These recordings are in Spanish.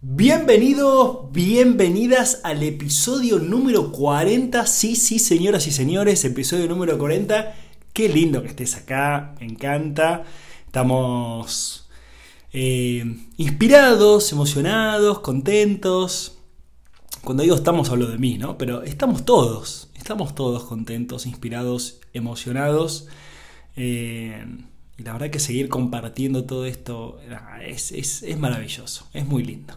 Bienvenidos, bienvenidas al episodio número 40. Sí, sí, señoras y señores, episodio número 40. Qué lindo que estés acá, me encanta. Estamos eh, inspirados, emocionados, contentos. Cuando digo estamos hablo de mí, ¿no? Pero estamos todos, estamos todos contentos, inspirados, emocionados. Eh, y la verdad que seguir compartiendo todo esto es, es maravilloso, es muy lindo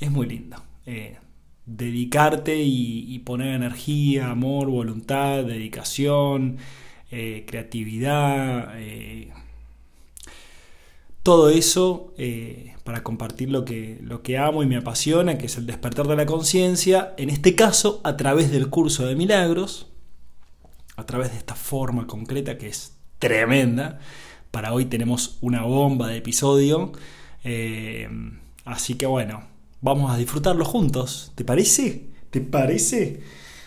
es muy lindo. Eh, dedicarte y, poner energía, amor, voluntad, dedicación, eh, creatividad, eh, todo eso para compartir lo que, lo que amo y me apasiona, que es el despertar de la conciencia, en este caso a través del curso de milagros, a través de esta forma concreta que es tremenda. Para hoy tenemos una bomba de episodio. así que bueno, Vamos a disfrutarlo juntos. ¿Te parece? ¿Te parece?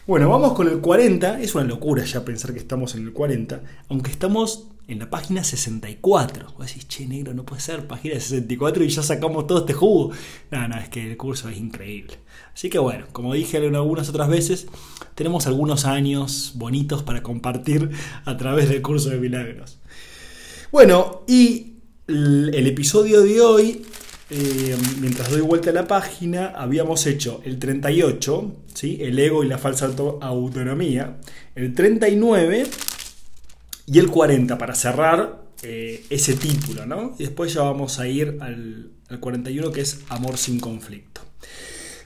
Bueno, vamos con el 40. Es una locura ya pensar que estamos en el 40, aunque estamos en la página 64. Vos decís, che, negro, no puede ser, página 64 y ya sacamos todo este jugo. No, no, es que el curso es increíble. Así que bueno, como dije algunas otras veces, tenemos algunos años bonitos para compartir a través del curso de milagros. Bueno, y el episodio de hoy eh, mientras doy vuelta a la página, habíamos hecho el 38, ¿sí? el ego y la falsa autonomía, el 39 y el 40 para cerrar eh, ese título, ¿no? Y después ya vamos a ir al, al 41 que es amor sin conflicto.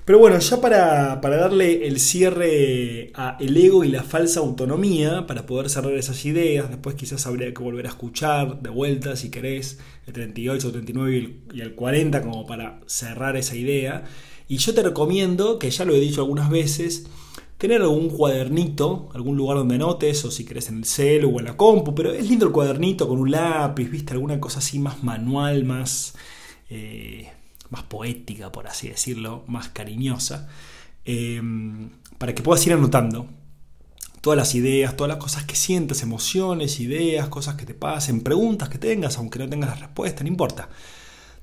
Pero bueno, ya para, darle el cierre a el ego y la falsa autonomía, para poder cerrar esas ideas, después quizás habría que volver a escuchar de vuelta, si querés, el 38, el 39 y el 40 como para cerrar esa idea. Y yo te recomiendo, que ya lo he dicho algunas veces, tener algún cuadernito, algún lugar donde anotes, o si querés en el celu o en la compu, pero es lindo el cuadernito con un lápiz, viste, alguna cosa así más manual, más... Eh, más poética, por así decirlo, más cariñosa, eh, para que puedas ir anotando todas las ideas, todas las cosas que sientes, emociones, ideas, cosas que te pasen, preguntas que tengas, aunque no tengas la respuesta, no importa.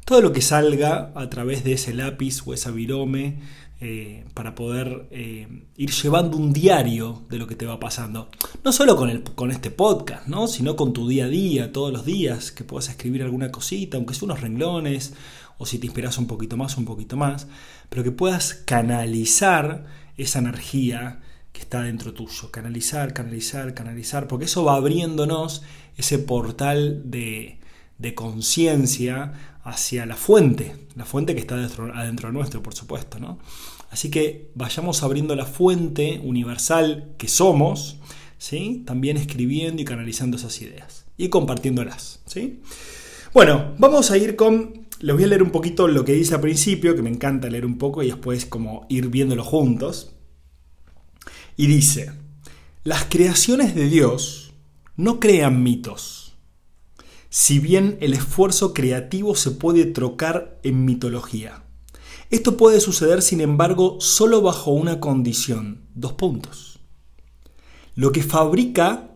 Todo lo que salga a través de ese lápiz o esa virome eh, para poder eh, ir llevando un diario de lo que te va pasando. No solo con, el, con este podcast, ¿no? sino con tu día a día, todos los días, que puedas escribir alguna cosita, aunque sea unos renglones, o si te inspiras un poquito más, un poquito más, pero que puedas canalizar esa energía que está dentro tuyo. Canalizar, canalizar, canalizar, porque eso va abriéndonos ese portal de, de conciencia hacia la fuente, la fuente que está adentro, adentro nuestro, por supuesto, ¿no? Así que vayamos abriendo la fuente universal que somos, ¿sí? También escribiendo y canalizando esas ideas y compartiéndolas, ¿sí? Bueno, vamos a ir con les voy a leer un poquito lo que dice al principio, que me encanta leer un poco y después como ir viéndolo juntos. Y dice, las creaciones de Dios no crean mitos, si bien el esfuerzo creativo se puede trocar en mitología. Esto puede suceder, sin embargo, solo bajo una condición, dos puntos. Lo que fabrica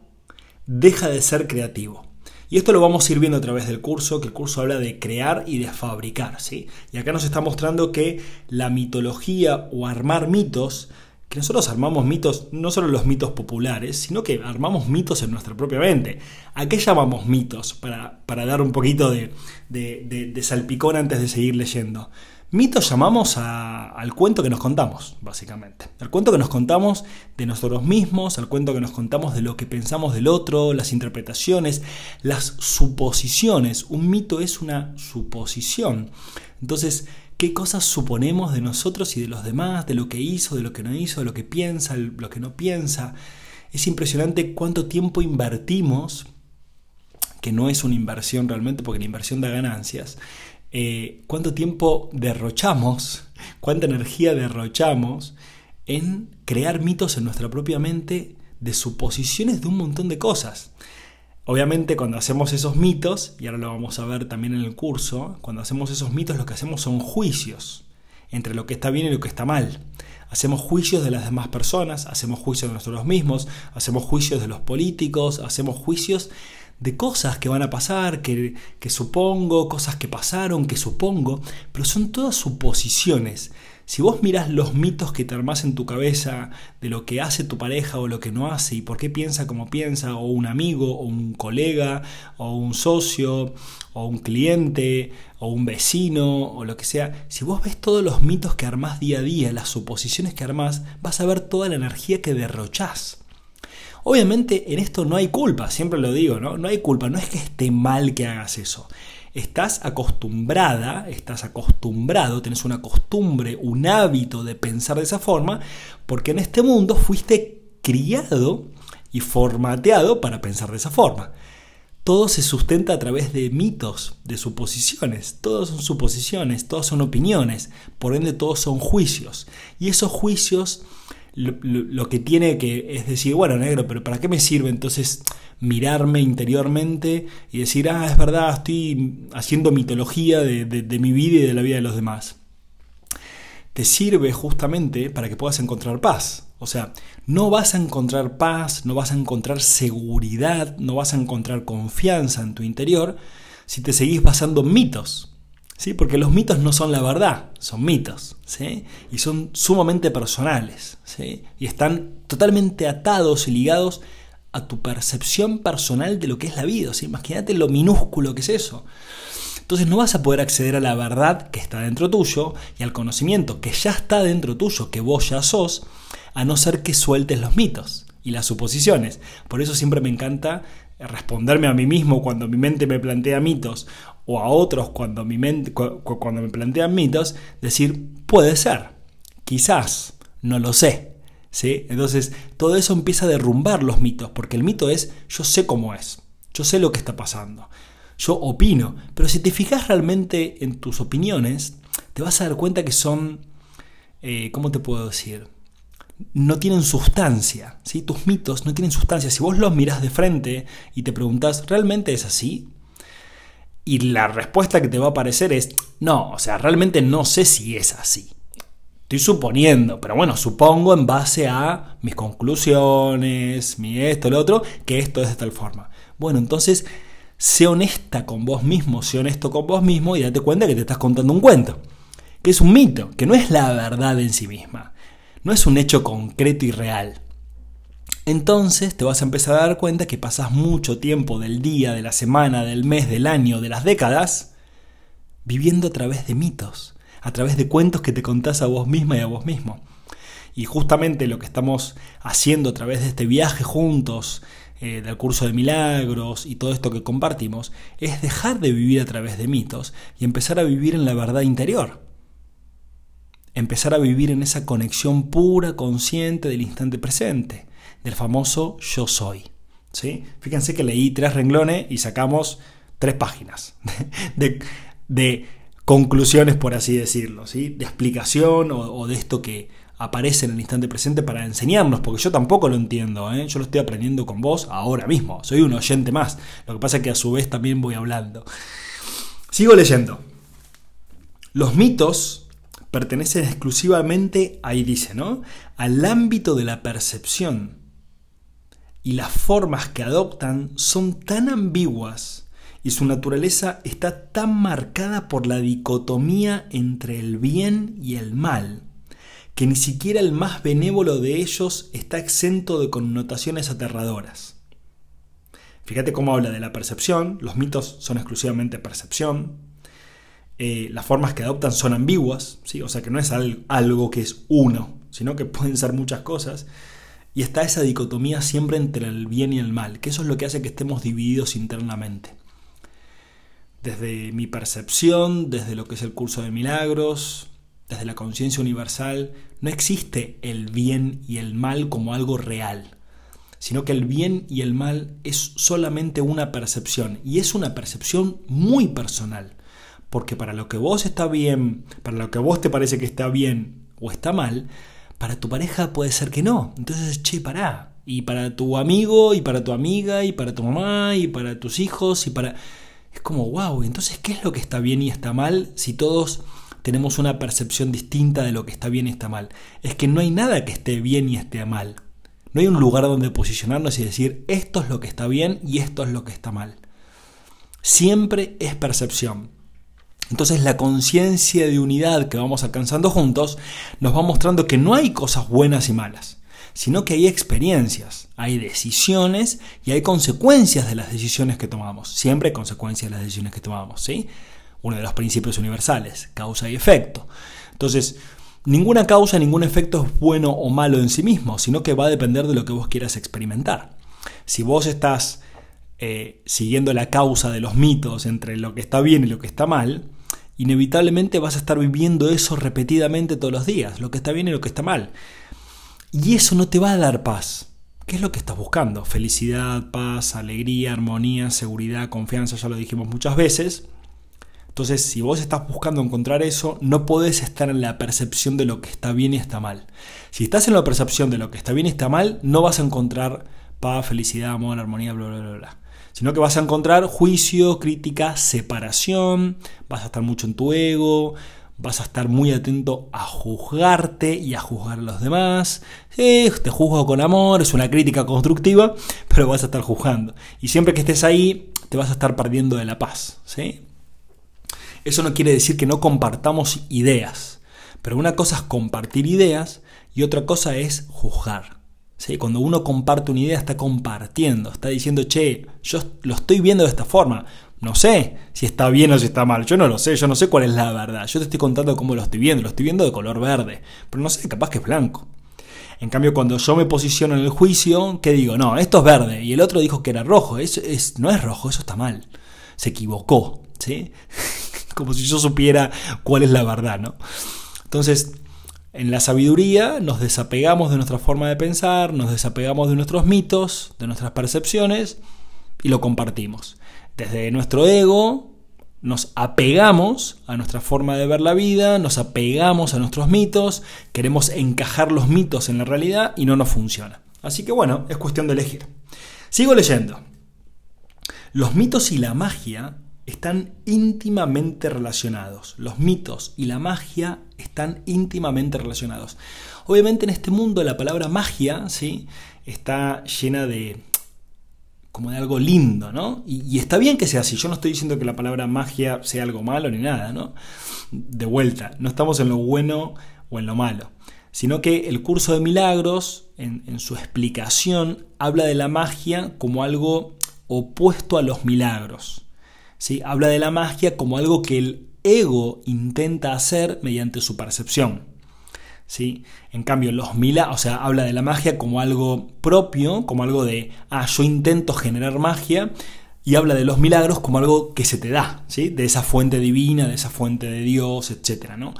deja de ser creativo. Y esto lo vamos a ir viendo a través del curso, que el curso habla de crear y de fabricar, ¿sí? Y acá nos está mostrando que la mitología o armar mitos, que nosotros armamos mitos, no solo los mitos populares, sino que armamos mitos en nuestra propia mente. ¿A qué llamamos mitos? Para, dar un poquito de, de salpicón antes de seguir leyendo. Mitos llamamos al cuento que nos contamos, básicamente. Al cuento que nos contamos de nosotros mismos, al cuento que nos contamos de lo que pensamos del otro, las interpretaciones, las suposiciones. Un mito es una suposición. Entonces, ¿qué cosas suponemos de nosotros y de los demás, de lo que hizo, de lo que no hizo, de lo que piensa, de lo que no piensa? Es impresionante cuánto tiempo invertimos, que no es una inversión realmente, porque la inversión da ganancias eh, cuánto tiempo derrochamos, cuánta energía derrochamos en crear mitos en nuestra propia mente de suposiciones de un montón de cosas. Obviamente cuando hacemos esos mitos, y ahora lo vamos a ver también en el curso, cuando hacemos esos mitos lo que hacemos son juicios entre lo que está bien y lo que está mal. Hacemos juicios de las demás personas, hacemos juicios de nosotros mismos, hacemos juicios de los políticos, hacemos juicios de cosas que van a pasar, que, que supongo, cosas que pasaron, que supongo, pero son todas suposiciones. Si vos mirás los mitos que te armás en tu cabeza de lo que hace tu pareja o lo que no hace y por qué piensa como piensa, o un amigo, o un colega, o un socio, o un cliente, o un vecino, o lo que sea, si vos ves todos los mitos que armás día a día, las suposiciones que armás, vas a ver toda la energía que derrochás. Obviamente en esto no hay culpa, siempre lo digo, ¿no? No hay culpa, no es que esté mal que hagas eso estás acostumbrada, estás acostumbrado, tienes una costumbre, un hábito de pensar de esa forma, porque en este mundo fuiste criado y formateado para pensar de esa forma. Todo se sustenta a través de mitos, de suposiciones. Todos son suposiciones, todas son opiniones, por ende todos son juicios. Y esos juicios lo, que tiene que es decir, bueno, negro, pero ¿para qué me sirve entonces mirarme interiormente y decir, ah, es verdad, estoy haciendo mitología de, de mi vida y de la vida de los demás? Te sirve justamente para que puedas encontrar paz. O sea, no vas a encontrar paz, no vas a encontrar seguridad, no vas a encontrar confianza en tu interior si te seguís basando en mitos. ¿Sí? Porque los mitos no son la verdad, son mitos, ¿sí? Y son sumamente personales, ¿sí? Y están totalmente atados y ligados a tu percepción personal de lo que es la vida, ¿sí? Imagínate lo minúsculo que es eso. Entonces no vas a poder acceder a la verdad que está dentro tuyo y al conocimiento que ya está dentro tuyo, que vos ya sos, a no ser que sueltes los mitos y las suposiciones. Por eso siempre me encanta responderme a mí mismo cuando mi mente me plantea mitos o a otros cuando, me plantean mitos, decir, puede ser, quizás, no lo sé. ¿sí? Entonces, todo eso empieza a derrumbar los mitos, porque el mito es, yo sé cómo es, yo sé lo que está pasando, yo opino, pero si te fijas realmente en tus opiniones, te vas a dar cuenta que son, eh, ¿cómo te puedo decir? no tienen sustancia, ¿sí? tus mitos no tienen sustancia. Si vos los mirás de frente y te preguntas, ¿realmente es así? Y la respuesta que te va a aparecer es, no, o sea, realmente no sé si es así. Estoy suponiendo, pero bueno, supongo en base a mis conclusiones, mi esto, lo otro, que esto es de tal forma. Bueno, entonces, sé honesta con vos mismo, sé honesto con vos mismo y date cuenta que te estás contando un cuento, que es un mito, que no es la verdad en sí misma, no es un hecho concreto y real entonces te vas a empezar a dar cuenta que pasas mucho tiempo del día, de la semana, del mes, del año, de las décadas, viviendo a través de mitos, a través de cuentos que te contás a vos misma y a vos mismo. Y justamente lo que estamos haciendo a través de este viaje juntos, eh, del curso de milagros y todo esto que compartimos, es dejar de vivir a través de mitos y empezar a vivir en la verdad interior. Empezar a vivir en esa conexión pura, consciente del instante presente del famoso yo soy. ¿sí? Fíjense que leí tres renglones y sacamos tres páginas de, conclusiones, por así decirlo, ¿sí? de explicación o, de esto que aparece en el instante presente para enseñarnos, porque yo tampoco lo entiendo, ¿eh? yo lo estoy aprendiendo con vos ahora mismo, soy un oyente más, lo que pasa es que a su vez también voy hablando. Sigo leyendo. Los mitos pertenecen exclusivamente, ahí dice, ¿no? Al ámbito de la percepción y las formas que adoptan son tan ambiguas y su naturaleza está tan marcada por la dicotomía entre el bien y el mal, que ni siquiera el más benévolo de ellos está exento de connotaciones aterradoras. Fíjate cómo habla de la percepción, los mitos son exclusivamente percepción, eh, las formas que adoptan son ambiguas, ¿sí? o sea que no es algo que es uno, sino que pueden ser muchas cosas, y está esa dicotomía siempre entre el bien y el mal, que eso es lo que hace que estemos divididos internamente. Desde mi percepción, desde lo que es el curso de milagros, desde la conciencia universal, no existe el bien y el mal como algo real, sino que el bien y el mal es solamente una percepción, y es una percepción muy personal, porque para lo que vos está bien, para lo que vos te parece que está bien o está mal, para tu pareja puede ser que no. Entonces, che, pará. Y para tu amigo, y para tu amiga, y para tu mamá, y para tus hijos, y para... Es como, wow, entonces, ¿qué es lo que está bien y está mal si todos tenemos una percepción distinta de lo que está bien y está mal? Es que no hay nada que esté bien y esté mal. No hay un lugar donde posicionarnos y decir esto es lo que está bien y esto es lo que está mal. Siempre es percepción. Entonces la conciencia de unidad que vamos alcanzando juntos nos va mostrando que no hay cosas buenas y malas, sino que hay experiencias, hay decisiones y hay consecuencias de las decisiones que tomamos. Siempre hay consecuencias de las decisiones que tomamos, ¿sí? Uno de los principios universales, causa y efecto. Entonces, ninguna causa, ningún efecto es bueno o malo en sí mismo, sino que va a depender de lo que vos quieras experimentar. Si vos estás eh, siguiendo la causa de los mitos entre lo que está bien y lo que está mal, inevitablemente vas a estar viviendo eso repetidamente todos los días, lo que está bien y lo que está mal. Y eso no te va a dar paz. ¿Qué es lo que estás buscando? Felicidad, paz, alegría, armonía, seguridad, confianza, ya lo dijimos muchas veces. Entonces, si vos estás buscando encontrar eso, no podés estar en la percepción de lo que está bien y está mal. Si estás en la percepción de lo que está bien y está mal, no vas a encontrar paz, felicidad, amor, armonía, bla, bla, bla, bla. Sino que vas a encontrar juicio, crítica, separación, vas a estar mucho en tu ego, vas a estar muy atento a juzgarte y a juzgar a los demás. te juzgo con amor, es una crítica constructiva, pero vas a estar juzgando. Y siempre que estés ahí, te vas a estar perdiendo de la paz. Eso no quiere decir que no compartamos ideas, pero una cosa es compartir ideas y otra cosa es juzgar. ¿Sí? Cuando uno comparte una idea está compartiendo, está diciendo, che, yo lo estoy viendo de esta forma, no sé si está bien o si está mal, yo no lo sé, yo no sé cuál es la verdad, yo te estoy contando cómo lo estoy viendo, lo estoy viendo de color verde, pero no sé, capaz que es blanco. En cambio, cuando yo me posiciono en el juicio, ¿qué digo? No, esto es verde y el otro dijo que era rojo, eso es, no es rojo, eso está mal, se equivocó, ¿sí? como si yo supiera cuál es la verdad, ¿no? Entonces, en la sabiduría nos desapegamos de nuestra forma de pensar, nos desapegamos de nuestros mitos, de nuestras percepciones y lo compartimos. Desde nuestro ego nos apegamos a nuestra forma de ver la vida, nos apegamos a nuestros mitos, queremos encajar los mitos en la realidad y no nos funciona. Así que bueno, es cuestión de elegir. Sigo leyendo. Los mitos y la magia están íntimamente relacionados. Los mitos y la magia están íntimamente relacionados. Obviamente en este mundo la palabra magia ¿sí? está llena de como de algo lindo, ¿no? Y, está bien que sea así. Yo no estoy diciendo que la palabra magia sea algo malo ni nada, ¿no? De vuelta, no estamos en lo bueno o en lo malo, sino que el curso de milagros, en, en su explicación, habla de la magia como algo opuesto a los milagros. Habla de la magia como algo que el ego intenta hacer mediante su percepción. ¿sí? En cambio, los milagros, o sea, habla de la magia como algo propio, como algo de, ah, yo intento generar magia, y habla de los milagros como algo que se te da, ¿sí? de esa fuente divina, de esa fuente de Dios, etc. ¿no?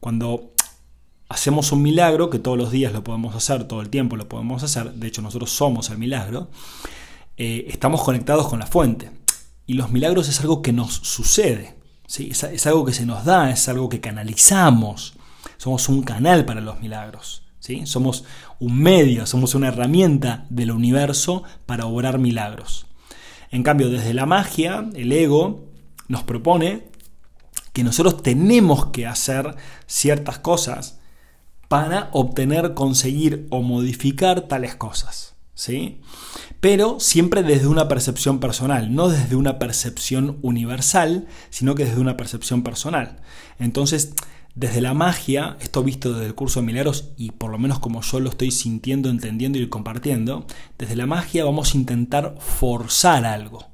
Cuando hacemos un milagro, que todos los días lo podemos hacer, todo el tiempo lo podemos hacer, de hecho nosotros somos el milagro, eh, estamos conectados con la fuente. Y los milagros es algo que nos sucede, ¿sí? es, algo que se nos da, es algo que canalizamos. Somos un canal para los milagros. ¿sí? Somos un medio, somos una herramienta del universo para obrar milagros. En cambio, desde la magia, el ego nos propone que nosotros tenemos que hacer ciertas cosas para obtener, conseguir o modificar tales cosas. ¿Sí? pero siempre desde una percepción personal, no desde una percepción universal, sino que desde una percepción personal. Entonces, desde la magia, esto visto desde el curso de milagros y por lo menos como yo lo estoy sintiendo, entendiendo y compartiendo, desde la magia vamos a intentar forzar algo.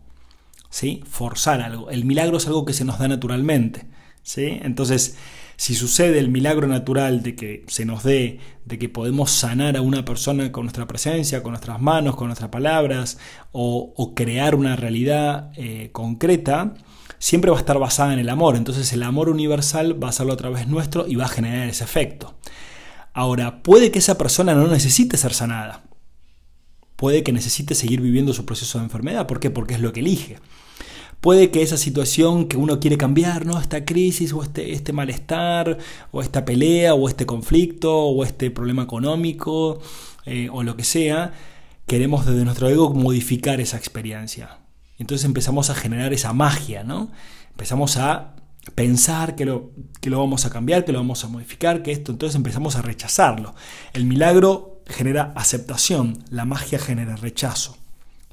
¿Sí? Forzar algo. El milagro es algo que se nos da naturalmente. ¿Sí? Entonces, si sucede el milagro natural de que se nos dé, de que podemos sanar a una persona con nuestra presencia, con nuestras manos, con nuestras palabras, o, crear una realidad eh, concreta, siempre va a estar basada en el amor. Entonces el amor universal va a serlo a través nuestro y va a generar ese efecto. Ahora, puede que esa persona no necesite ser sanada. Puede que necesite seguir viviendo su proceso de enfermedad. ¿Por qué? Porque es lo que elige. Puede que esa situación que uno quiere cambiar, ¿no? Esta crisis o este, este malestar o esta pelea o este conflicto o este problema económico eh, o lo que sea, queremos desde nuestro ego modificar esa experiencia. Entonces empezamos a generar esa magia, ¿no? Empezamos a pensar que lo, que lo vamos a cambiar, que lo vamos a modificar, que esto, entonces empezamos a rechazarlo. El milagro genera aceptación, la magia genera rechazo.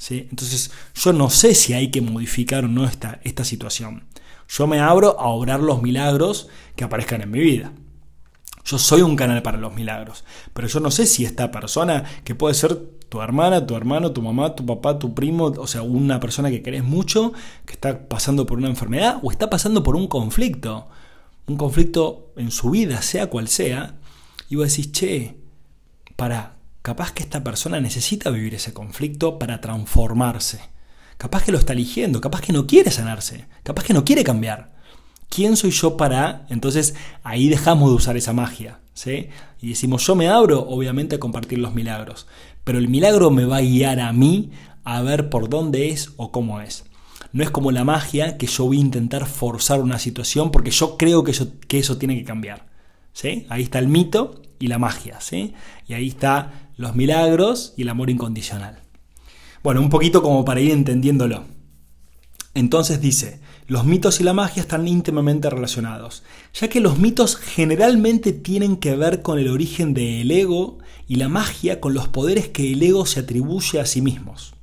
Entonces yo no sé si hay que modificar o no esta, esta situación. Yo me abro a obrar los milagros que aparezcan en mi vida. Yo soy un canal para los milagros, pero yo no sé si esta persona, que puede ser tu hermana, tu hermano, tu mamá, tu papá, tu primo, o sea, una persona que querés mucho, que está pasando por una enfermedad o está pasando por un conflicto, un conflicto en su vida, sea cual sea, y vos decís, che, para, capaz que esta persona necesita vivir ese conflicto para transformarse. Capaz que lo está eligiendo, capaz que no quiere sanarse, capaz que no quiere cambiar. ¿Quién soy yo para? Entonces ahí dejamos de usar esa magia. ¿sí? Y decimos, yo me abro obviamente a compartir los milagros, pero el milagro me va a guiar a mí a ver por dónde es o cómo es. No es como la magia que yo voy a intentar forzar una situación porque yo creo que eso, que eso tiene que cambiar. ¿sí? Ahí está el mito y la magia. ¿sí? Y ahí está los milagros y el amor incondicional. Bueno, un poquito como para ir entendiéndolo. Entonces dice, los mitos y la magia están íntimamente relacionados, ya que los mitos generalmente tienen que ver con el origen del ego y la magia con los poderes que el ego se atribuye a sí mismos.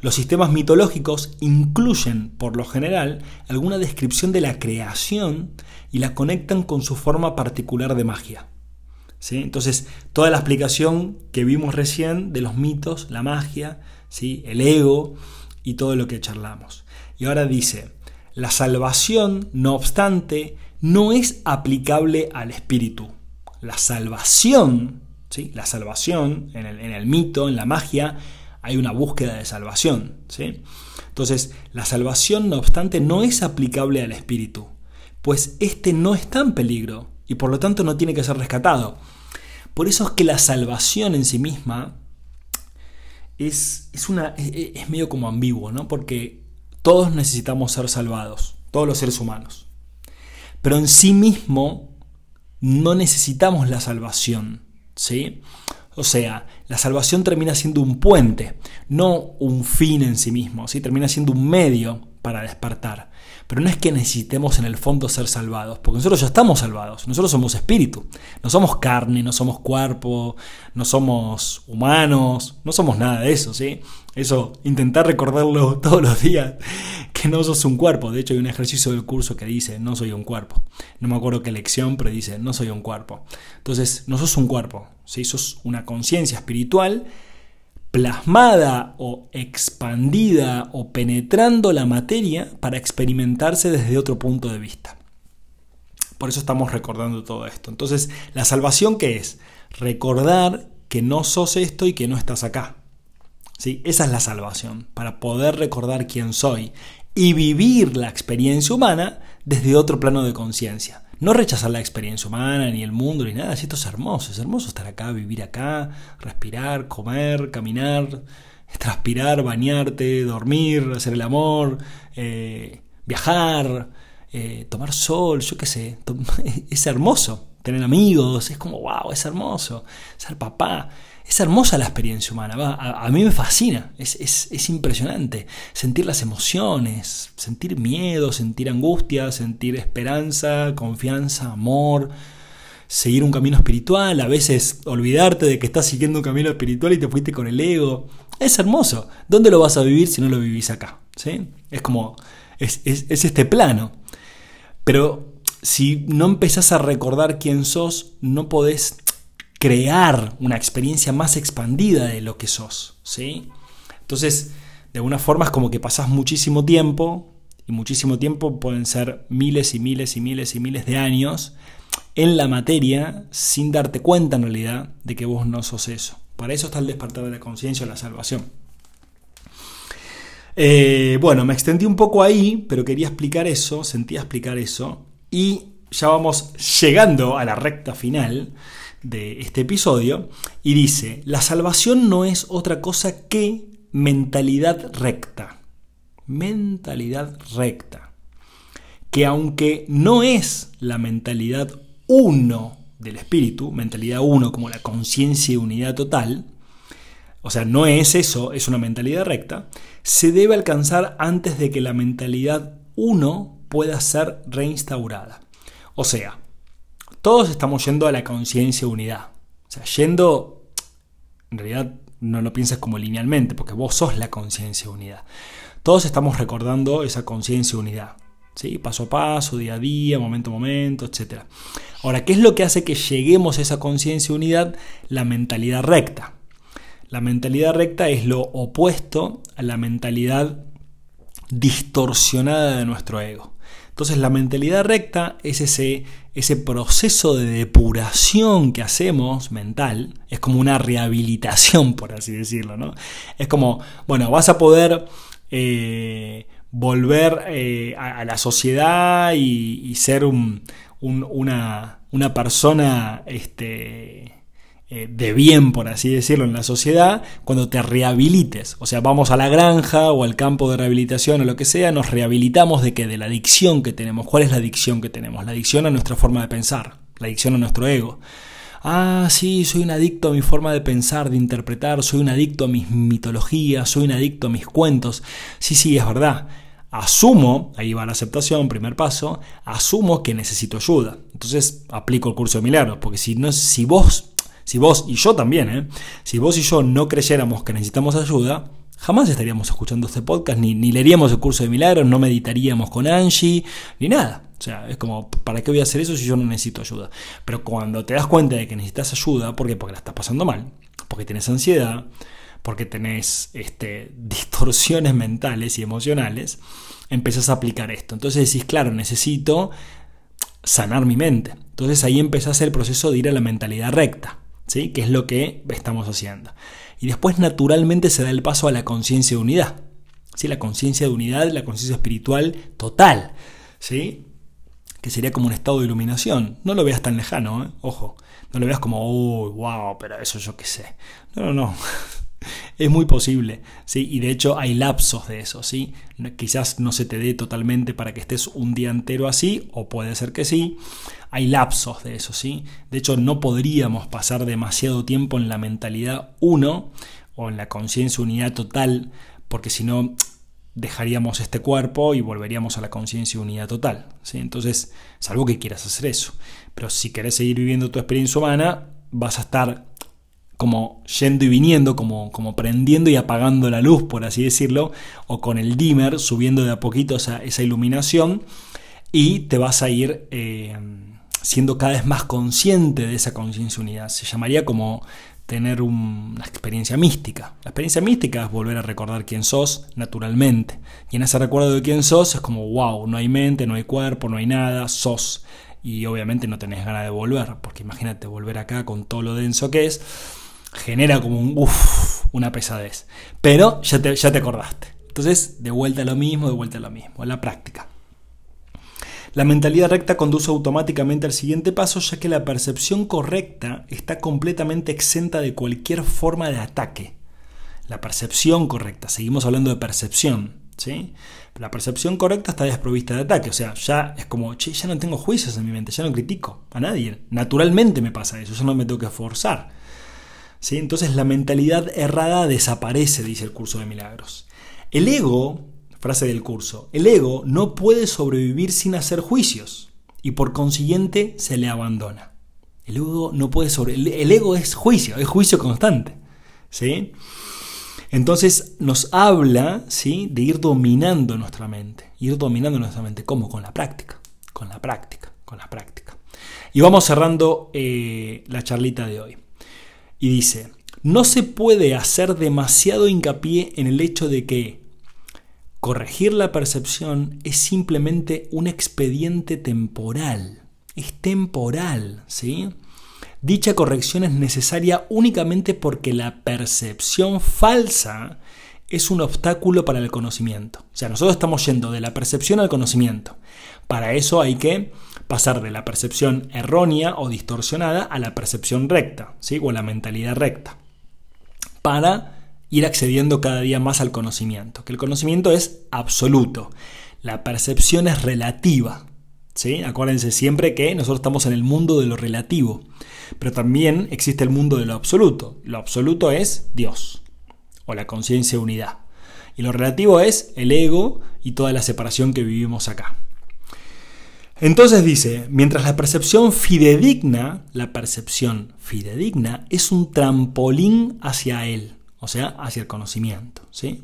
Los sistemas mitológicos incluyen, por lo general, alguna descripción de la creación y la conectan con su forma particular de magia. Entonces, toda la explicación que vimos recién de los mitos, la magia, ¿sí? el ego y todo lo que charlamos. Y ahora dice, la salvación, no obstante, no es aplicable al espíritu. La salvación, ¿sí? la salvación en el, en el mito, en la magia, hay una búsqueda de salvación. ¿sí? Entonces, la salvación, no obstante, no es aplicable al espíritu, pues éste no está en peligro y por lo tanto no tiene que ser rescatado. Por eso es que la salvación en sí misma es, es, una, es medio como ambiguo, ¿no? porque todos necesitamos ser salvados, todos los seres humanos. Pero en sí mismo no necesitamos la salvación, ¿sí? O sea, la salvación termina siendo un puente, no un fin en sí mismo, ¿sí? Termina siendo un medio para despertar. Pero no es que necesitemos en el fondo ser salvados, porque nosotros ya estamos salvados, nosotros somos espíritu, no somos carne, no somos cuerpo, no somos humanos, no somos nada de eso, ¿sí? Eso, intentar recordarlo todos los días, que no sos un cuerpo. De hecho, hay un ejercicio del curso que dice, no soy un cuerpo. No me acuerdo qué lección, pero dice, no soy un cuerpo. Entonces, no sos un cuerpo, ¿sí? sos una conciencia espiritual plasmada o expandida o penetrando la materia para experimentarse desde otro punto de vista. Por eso estamos recordando todo esto. Entonces, la salvación qué es? Recordar que no sos esto y que no estás acá. ¿Sí? Esa es la salvación, para poder recordar quién soy y vivir la experiencia humana desde otro plano de conciencia. No rechazar la experiencia humana, ni el mundo, ni nada. Esto es hermoso. Es hermoso estar acá, vivir acá, respirar, comer, caminar, transpirar, bañarte, dormir, hacer el amor, eh, viajar, eh, tomar sol, yo qué sé. Es hermoso. Tener amigos, es como, wow, es hermoso. Ser papá. Es hermosa la experiencia humana, a, mí me fascina, es, impresionante sentir las emociones, sentir miedo, sentir angustia, sentir esperanza, confianza, amor, seguir un camino espiritual, a veces olvidarte de que estás siguiendo un camino espiritual y te fuiste con el ego. Es hermoso. ¿Dónde lo vas a vivir si no lo vivís acá? ¿Sí? Es como, es, es este plano. Pero si no empezás a recordar quién sos, no podés crear una experiencia más expandida de lo que sos, ¿sí? Entonces, de alguna forma es como que pasás muchísimo tiempo, y muchísimo tiempo pueden ser miles y miles y miles y miles de años, en la materia sin darte cuenta en realidad de que vos no sos eso. Para eso está el despertar de la conciencia o la salvación. Eh, bueno, me extendí un poco ahí, pero quería explicar eso, sentía explicar eso, y ya vamos llegando a la recta final de este episodio y dice, la salvación no es otra cosa que mentalidad recta. Mentalidad recta. Que aunque no es la mentalidad uno del espíritu, mentalidad uno como la conciencia y unidad total, o sea, no es eso, es una mentalidad recta, se debe alcanzar antes de que la mentalidad uno pueda ser reinstaurada. O sea, todos estamos yendo a la conciencia unidad. O sea, yendo en realidad no lo pienses como linealmente, porque vos sos la conciencia unidad. Todos estamos recordando esa conciencia unidad. ¿sí? Paso a paso, día a día, momento a momento, etc. Ahora, ¿qué es lo que hace que lleguemos a esa conciencia unidad? La mentalidad recta. La mentalidad recta es lo opuesto a la mentalidad distorsionada de nuestro ego. Entonces la mentalidad recta es ese, ese proceso de depuración que hacemos mental, es como una rehabilitación, por así decirlo, ¿no? Es como, bueno, vas a poder eh, volver eh, a, la sociedad y, ser una, una, persona este, eh, de bien, por así decirlo, en la sociedad, cuando te rehabilites. O sea, vamos a la granja o al campo de rehabilitación o lo que sea, nos rehabilitamos de que de la adicción que tenemos. ¿Cuál es la adicción que tenemos? La adicción a nuestra forma de pensar, la adicción a nuestro ego. Ah, sí, soy un adicto a mi forma de pensar, de interpretar, soy un adicto a mis mitologías, soy un adicto a mis cuentos. Sí, sí, es verdad. Asumo, ahí va la aceptación, primer paso, asumo que necesito ayuda. Entonces aplico el curso de milagros, porque si, no, si vos si vos y yo también, ¿eh? si vos y yo no creyéramos que necesitamos ayuda, jamás estaríamos escuchando este podcast, ni, leeríamos el curso de milagros, no meditaríamos con Angie, ni nada. O sea, es como, ¿para qué voy a hacer eso si yo no necesito ayuda? Pero cuando te das cuenta de que necesitas ayuda, ¿por qué? Porque la estás pasando mal, porque tienes ansiedad, porque tenés este, distorsiones mentales y emocionales, empezás a aplicar esto. Entonces decís, claro, necesito sanar mi mente. Entonces ahí empezás el proceso de ir a la mentalidad recta. ¿Sí? que es lo que estamos haciendo. Y después naturalmente se da el paso a la conciencia de unidad. ¿sí? La conciencia de unidad, la conciencia espiritual total. ¿sí? Que sería como un estado de iluminación. No lo veas tan lejano, ¿eh? ojo. No lo veas como, uy, wow, pero eso yo qué sé. No, no, no. Es muy posible, ¿sí? Y de hecho hay lapsos de eso, ¿sí? Quizás no se te dé totalmente para que estés un día entero así, o puede ser que sí. Hay lapsos de eso, ¿sí? De hecho, no podríamos pasar demasiado tiempo en la mentalidad 1 o en la conciencia unidad total, porque si no dejaríamos este cuerpo y volveríamos a la conciencia unidad total. ¿sí? Entonces, salvo que quieras hacer eso. Pero si querés seguir viviendo tu experiencia humana, vas a estar como yendo y viniendo, como, como prendiendo y apagando la luz, por así decirlo, o con el dimmer subiendo de a poquito esa, esa iluminación y te vas a ir eh, siendo cada vez más consciente de esa conciencia unidad. Se llamaría como tener una experiencia mística. La experiencia mística es volver a recordar quién sos naturalmente. Y en ese recuerdo de quién sos es como, wow, no hay mente, no hay cuerpo, no hay nada, sos. Y obviamente no tenés ganas de volver, porque imagínate volver acá con todo lo denso que es genera como un uff, una pesadez. Pero ya te, ya te acordaste. Entonces, de vuelta a lo mismo, de vuelta a lo mismo, la práctica. La mentalidad recta conduce automáticamente al siguiente paso, ya que la percepción correcta está completamente exenta de cualquier forma de ataque. La percepción correcta, seguimos hablando de percepción, ¿sí? La percepción correcta está desprovista de ataque, o sea, ya es como, che, ya no tengo juicios en mi mente, ya no critico a nadie. Naturalmente me pasa eso, yo no me tengo que forzar. Entonces la mentalidad errada desaparece, dice el curso de milagros. El ego, frase del curso, el ego no puede sobrevivir sin hacer juicios y por consiguiente se le abandona. El ego no puede sobre el ego es juicio, es juicio constante, ¿sí? Entonces nos habla, ¿sí? de ir dominando nuestra mente, ir dominando nuestra mente, ¿cómo? Con la práctica, con la práctica, con la práctica. Y vamos cerrando eh, la charlita de hoy. Y dice, no se puede hacer demasiado hincapié en el hecho de que corregir la percepción es simplemente un expediente temporal. Es temporal, ¿sí? Dicha corrección es necesaria únicamente porque la percepción falsa es un obstáculo para el conocimiento. O sea, nosotros estamos yendo de la percepción al conocimiento. Para eso hay que pasar de la percepción errónea o distorsionada a la percepción recta, ¿sí? o la mentalidad recta, para ir accediendo cada día más al conocimiento, que el conocimiento es absoluto, la percepción es relativa. ¿sí? Acuérdense siempre que nosotros estamos en el mundo de lo relativo, pero también existe el mundo de lo absoluto. Lo absoluto es Dios o la conciencia unidad. Y lo relativo es el ego y toda la separación que vivimos acá. Entonces dice, mientras la percepción fidedigna, la percepción fidedigna es un trampolín hacia él, o sea, hacia el conocimiento, ¿sí?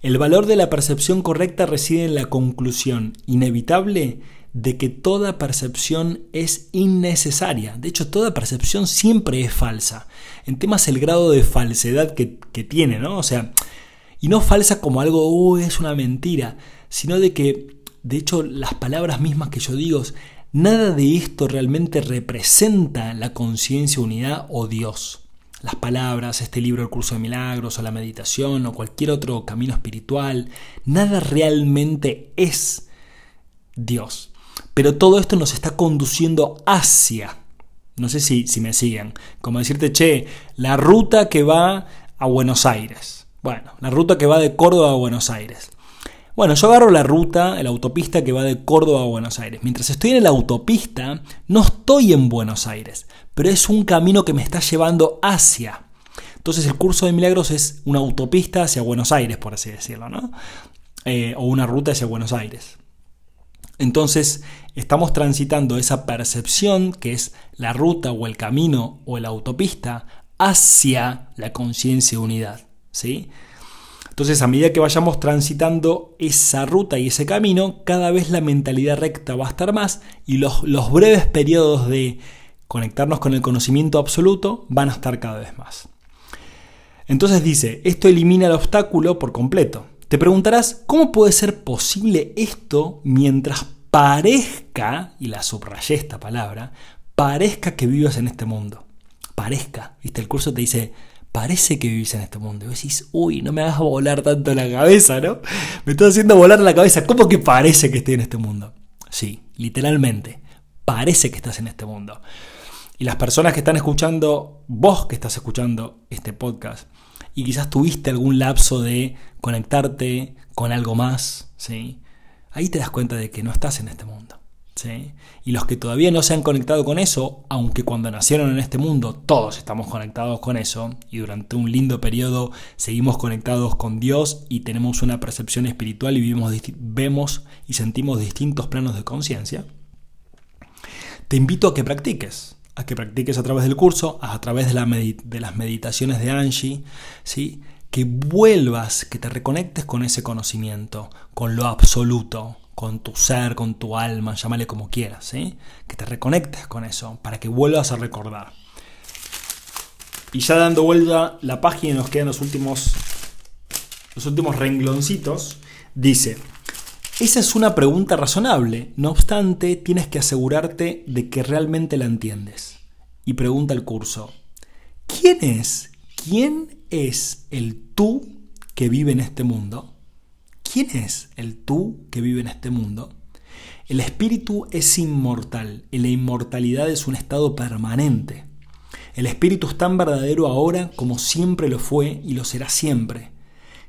El valor de la percepción correcta reside en la conclusión inevitable de que toda percepción es innecesaria. De hecho, toda percepción siempre es falsa. En temas el grado de falsedad que, tiene, ¿no? O sea, y no falsa como algo, oh, es una mentira, sino de que, de hecho, las palabras mismas que yo digo, nada de esto realmente representa la conciencia unidad o Dios. Las palabras, este libro, el curso de milagros, o la meditación, o cualquier otro camino espiritual, nada realmente es Dios. Pero todo esto nos está conduciendo hacia. No sé si, si me siguen. Como decirte, che, la ruta que va a Buenos Aires. Bueno, la ruta que va de Córdoba a Buenos Aires. Bueno, yo agarro la ruta, la autopista que va de Córdoba a Buenos Aires. Mientras estoy en la autopista, no estoy en Buenos Aires, pero es un camino que me está llevando hacia. Entonces el curso de milagros es una autopista hacia Buenos Aires, por así decirlo, ¿no? Eh, o una ruta hacia Buenos Aires. Entonces estamos transitando esa percepción que es la ruta o el camino o la autopista hacia la conciencia unidad. ¿sí? Entonces a medida que vayamos transitando esa ruta y ese camino, cada vez la mentalidad recta va a estar más y los, los breves periodos de conectarnos con el conocimiento absoluto van a estar cada vez más. Entonces dice, esto elimina el obstáculo por completo. Te preguntarás, ¿cómo puede ser posible esto mientras parezca, y la subrayé esta palabra, parezca que vivas en este mundo? Parezca, ¿viste? El curso te dice, parece que vivís en este mundo. Y vos decís, uy, no me hagas volar tanto la cabeza, ¿no? Me estás haciendo volar la cabeza. ¿Cómo que parece que estoy en este mundo? Sí, literalmente, parece que estás en este mundo. Y las personas que están escuchando, vos que estás escuchando este podcast, y quizás tuviste algún lapso de conectarte con algo más, ¿sí? Ahí te das cuenta de que no estás en este mundo. Y los que todavía no se han conectado con eso, aunque cuando nacieron en este mundo todos estamos conectados con eso, y durante un lindo periodo seguimos conectados con Dios y tenemos una percepción espiritual y vivimos, vemos y sentimos distintos planos de conciencia, te invito a que practiques a que practiques a través del curso, a través de, de las meditaciones de Angie, ¿sí? que vuelvas, que te reconectes con ese conocimiento, con lo absoluto, con tu ser, con tu alma, llámale como quieras, ¿sí? que te reconectes con eso, para que vuelvas a recordar. Y ya dando vuelta la página, nos quedan los últimos, los últimos rengloncitos, dice, esa es una pregunta razonable, no obstante, tienes que asegurarte de que realmente la entiendes. Y pregunta el curso, ¿quién es? ¿Quién es el tú que vive en este mundo? ¿Quién es el tú que vive en este mundo? El espíritu es inmortal y la inmortalidad es un estado permanente. El espíritu es tan verdadero ahora como siempre lo fue y lo será siempre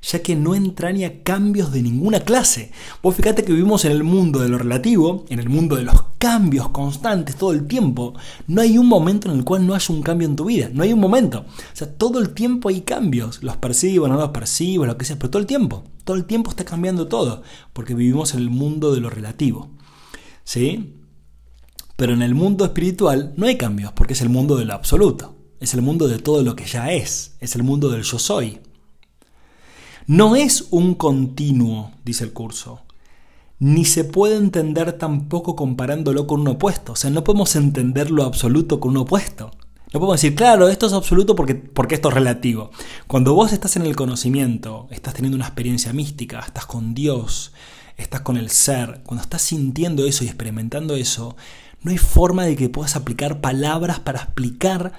ya que no entraña cambios de ninguna clase. Vos fíjate que vivimos en el mundo de lo relativo, en el mundo de los cambios constantes todo el tiempo. No hay un momento en el cual no haya un cambio en tu vida, no hay un momento. O sea, todo el tiempo hay cambios, los percibo, no los percibo, lo que sea, pero todo el tiempo, todo el tiempo está cambiando todo, porque vivimos en el mundo de lo relativo. ¿Sí? Pero en el mundo espiritual no hay cambios, porque es el mundo de lo absoluto, es el mundo de todo lo que ya es, es el mundo del yo soy. No es un continuo, dice el curso, ni se puede entender tampoco comparándolo con un opuesto. O sea, no podemos entender lo absoluto con un opuesto. No podemos decir, claro, esto es absoluto porque, porque esto es relativo. Cuando vos estás en el conocimiento, estás teniendo una experiencia mística, estás con Dios, estás con el ser, cuando estás sintiendo eso y experimentando eso, no hay forma de que puedas aplicar palabras para explicar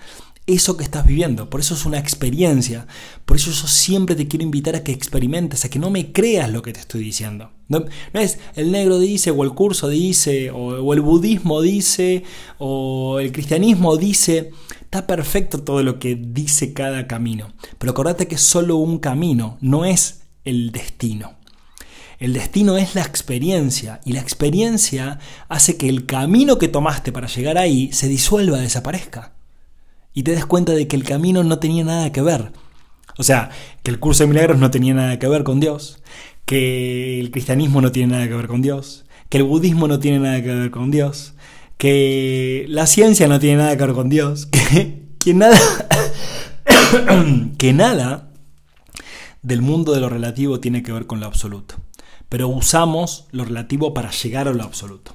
eso que estás viviendo. Por eso es una experiencia. Por eso yo siempre te quiero invitar a que experimentes, a que no me creas lo que te estoy diciendo. No, es el negro dice, o el curso dice, o, el budismo dice, o el cristianismo dice. Está perfecto todo lo que dice cada camino. Pero acordate que es solo un camino, no es el destino. El destino es la experiencia y la experiencia hace que el camino que tomaste para llegar ahí se disuelva, desaparezca y te das cuenta de que el camino no tenía nada que ver. O sea, que el curso de milagros no tenía nada que ver con Dios, que el cristianismo no tiene nada que ver con Dios, que el budismo no tiene nada que ver con Dios, que la ciencia no tiene nada que ver con Dios, que, nada, que nada del mundo de lo relativo tiene que ver con lo absoluto. Pero usamos lo relativo para llegar a lo absoluto.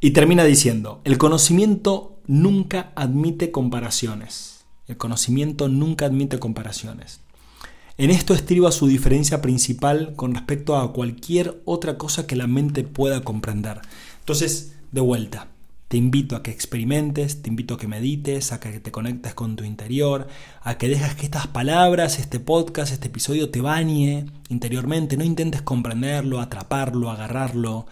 Y termina diciendo, el conocimiento nunca admite comparaciones. El conocimiento nunca admite comparaciones. En esto estriba su diferencia principal con respecto a cualquier otra cosa que la mente pueda comprender. Entonces, de vuelta, te invito a que experimentes, te invito a que medites, a que te conectes con tu interior, a que dejes que estas palabras, este podcast, este episodio te bañe interiormente. No intentes comprenderlo, atraparlo, agarrarlo.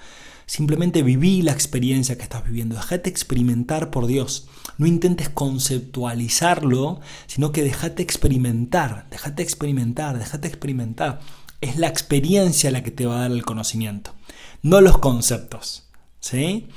Simplemente viví la experiencia que estás viviendo. Déjate experimentar por Dios. No intentes conceptualizarlo, sino que déjate experimentar. Déjate experimentar, déjate experimentar. Es la experiencia la que te va a dar el conocimiento, no los conceptos. ¿Sí?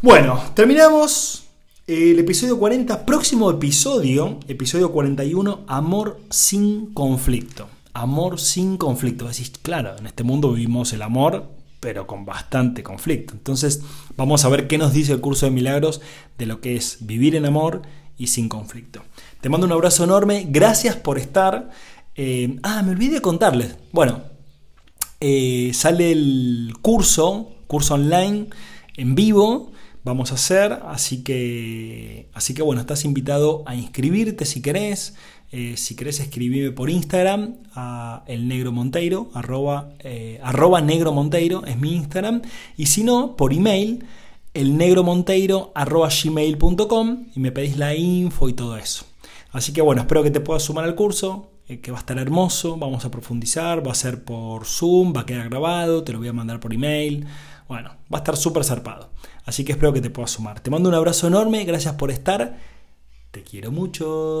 Bueno, terminamos el episodio 40. Próximo episodio, episodio 41, amor sin conflicto. Amor sin conflicto. Decís, claro, en este mundo vivimos el amor, pero con bastante conflicto. Entonces, vamos a ver qué nos dice el curso de milagros de lo que es vivir en amor y sin conflicto. Te mando un abrazo enorme. Gracias por estar. Eh, ah, me olvidé de contarles. Bueno, eh, sale el curso, curso online en vivo vamos a hacer. Así que, así que bueno, estás invitado a inscribirte si querés. Eh, si querés escribirme por Instagram a el negro monteiro, arroba, eh, arroba negro monteiro es mi Instagram. Y si no, por email, el negro monteiro arroba gmail.com y me pedís la info y todo eso. Así que bueno, espero que te puedas sumar al curso, eh, que va a estar hermoso, vamos a profundizar, va a ser por Zoom, va a quedar grabado, te lo voy a mandar por email. Bueno, va a estar súper zarpado. Así que espero que te puedas sumar. Te mando un abrazo enorme, gracias por estar. Te quiero mucho.